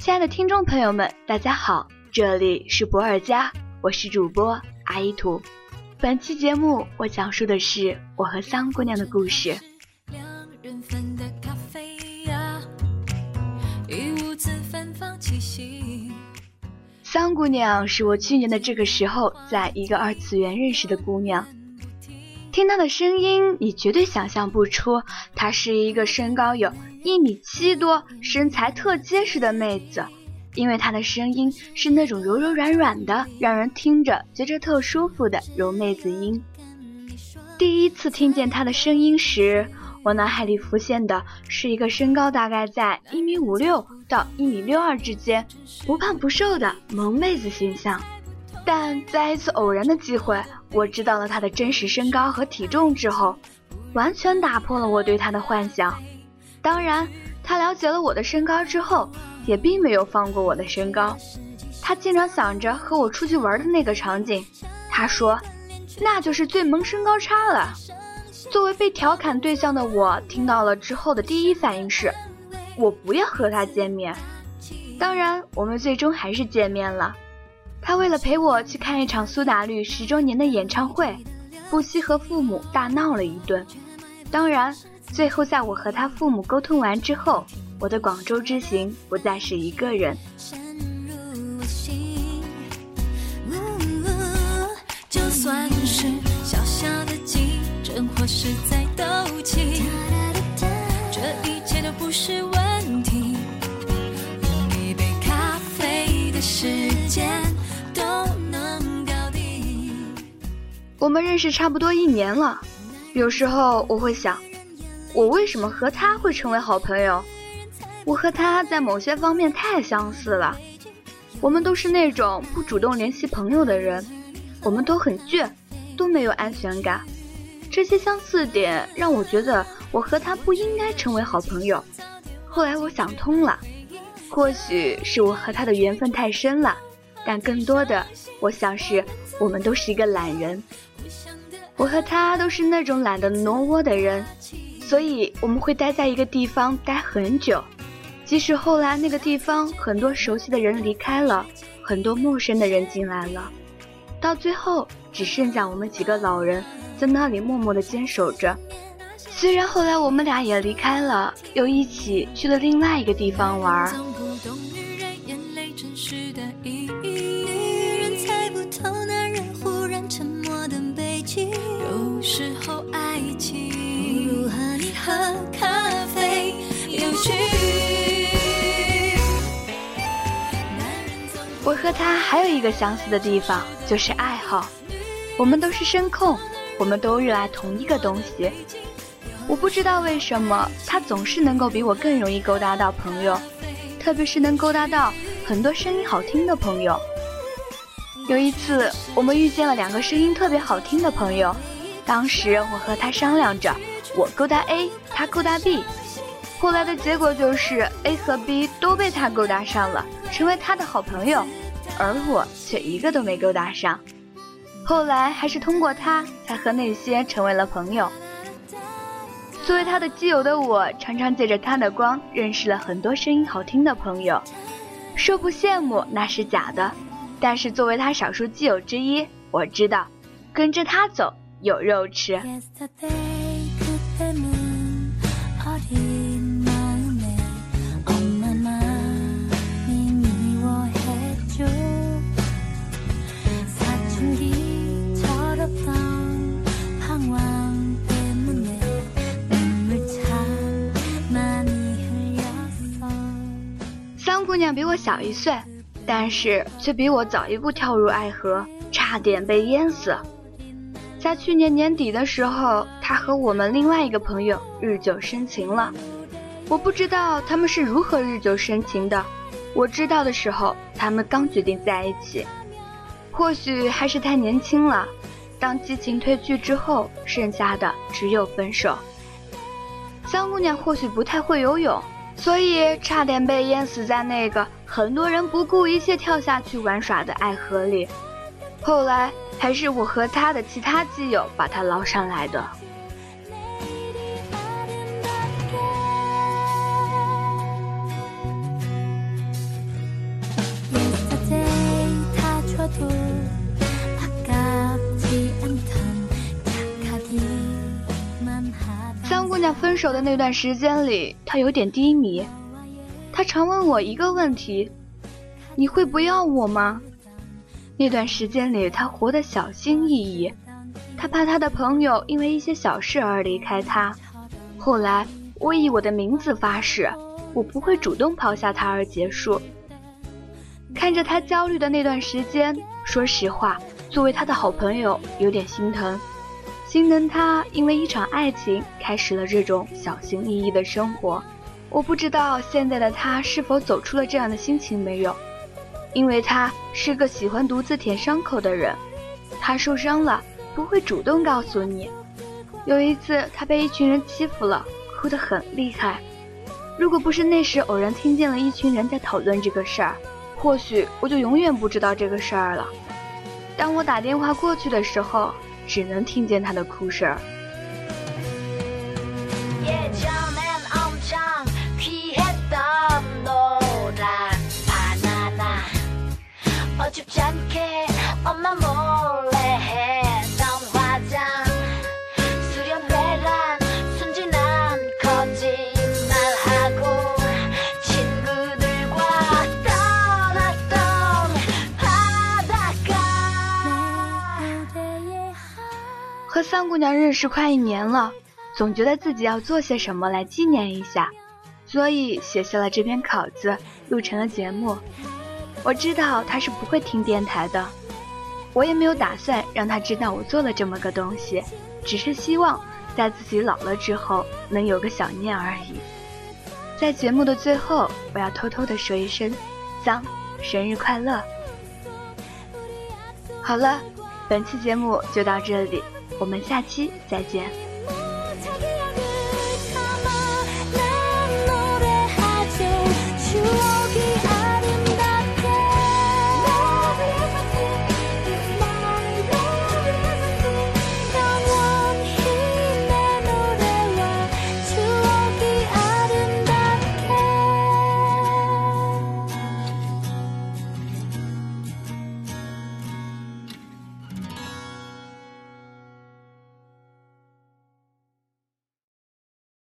亲爱的听众朋友们，大家好，这里是博尔家，我是主播阿依图。本期节目我讲述的是我和桑姑娘的故事。桑姑娘是我去年的这个时候在一个二次元认识的姑娘。听她的声音，你绝对想象不出她是一个身高有一米七多、身材特结实的妹子，因为她的声音是那种柔柔软软的，让人听着觉着特舒服的柔妹子音。第一次听见她的声音时，我脑海里浮现的是一个身高大概在一米五六到一米六二之间，不胖不瘦的萌妹子形象。但在一次偶然的机会，我知道了他的真实身高和体重之后，完全打破了我对他的幻想。当然，他了解了我的身高之后，也并没有放过我的身高。他经常想着和我出去玩的那个场景，他说，那就是最萌身高差了。作为被调侃对象的我，听到了之后的第一反应是，我不要和他见面。当然，我们最终还是见面了。他为了陪我去看一场苏打绿十周年的演唱会，不惜和父母大闹了一顿。当然，最后在我和他父母沟通完之后，我的广州之行不再是一个人。就算是小小的竞争或是在我们认识差不多一年了，有时候我会想，我为什么和他会成为好朋友？我和他在某些方面太相似了，我们都是那种不主动联系朋友的人，我们都很倔，都没有安全感。这些相似点让我觉得我和他不应该成为好朋友。后来我想通了，或许是我和他的缘分太深了，但更多的，我想是我们都是一个懒人。我和他都是那种懒得挪窝的人，所以我们会待在一个地方待很久，即使后来那个地方很多熟悉的人离开了，很多陌生的人进来了，到最后只剩下我们几个老人在那里默默的坚守着。虽然后来我们俩也离开了，又一起去了另外一个地方玩。我和他还有一个相似的地方，就是爱好。我们都是声控，我们都热爱同一个东西。我不知道为什么，他总是能够比我更容易勾搭到朋友，特别是能勾搭到很多声音好听的朋友。有一次，我们遇见了两个声音特别好听的朋友，当时我和他商量着，我勾搭 A，他勾搭 B。后来的结果就是 A 和 B 都被他勾搭上了，成为他的好朋友，而我却一个都没勾搭上。后来还是通过他才和那些成为了朋友。作为他的基友的我，常常借着他的光认识了很多声音好听的朋友。说不羡慕那是假的，但是作为他少数基友之一，我知道跟着他走有肉吃。姑娘比我小一岁，但是却比我早一步跳入爱河，差点被淹死。在去年年底的时候，她和我们另外一个朋友日久生情了。我不知道他们是如何日久生情的，我知道的时候，他们刚决定在一起。或许还是太年轻了，当激情褪去之后，剩下的只有分手。香姑娘或许不太会游泳。所以差点被淹死在那个很多人不顾一切跳下去玩耍的爱河里，后来还是我和他的其他基友把他捞上来的。娘分手的那段时间里，她有点低迷。她常问我一个问题：“你会不要我吗？”那段时间里，她活得小心翼翼。她怕她的朋友因为一些小事而离开她。后来，我以我的名字发誓，我不会主动抛下她而结束。看着她焦虑的那段时间，说实话，作为她的好朋友，有点心疼。心疼他因为一场爱情开始了这种小心翼翼的生活，我不知道现在的他是否走出了这样的心情没有，因为他是个喜欢独自舔伤口的人，他受伤了不会主动告诉你。有一次他被一群人欺负了，哭得很厉害。如果不是那时偶然听见了一群人在讨论这个事儿，或许我就永远不知道这个事儿了。当我打电话过去的时候。只能听见他的哭声。三姑娘认识快一年了，总觉得自己要做些什么来纪念一下，所以写下了这篇稿子，录成了节目。我知道她是不会听电台的，我也没有打算让她知道我做了这么个东西，只是希望在自己老了之后能有个想念而已。在节目的最后，我要偷偷的说一声，桑，生日快乐！好了，本期节目就到这里。我们下期再见。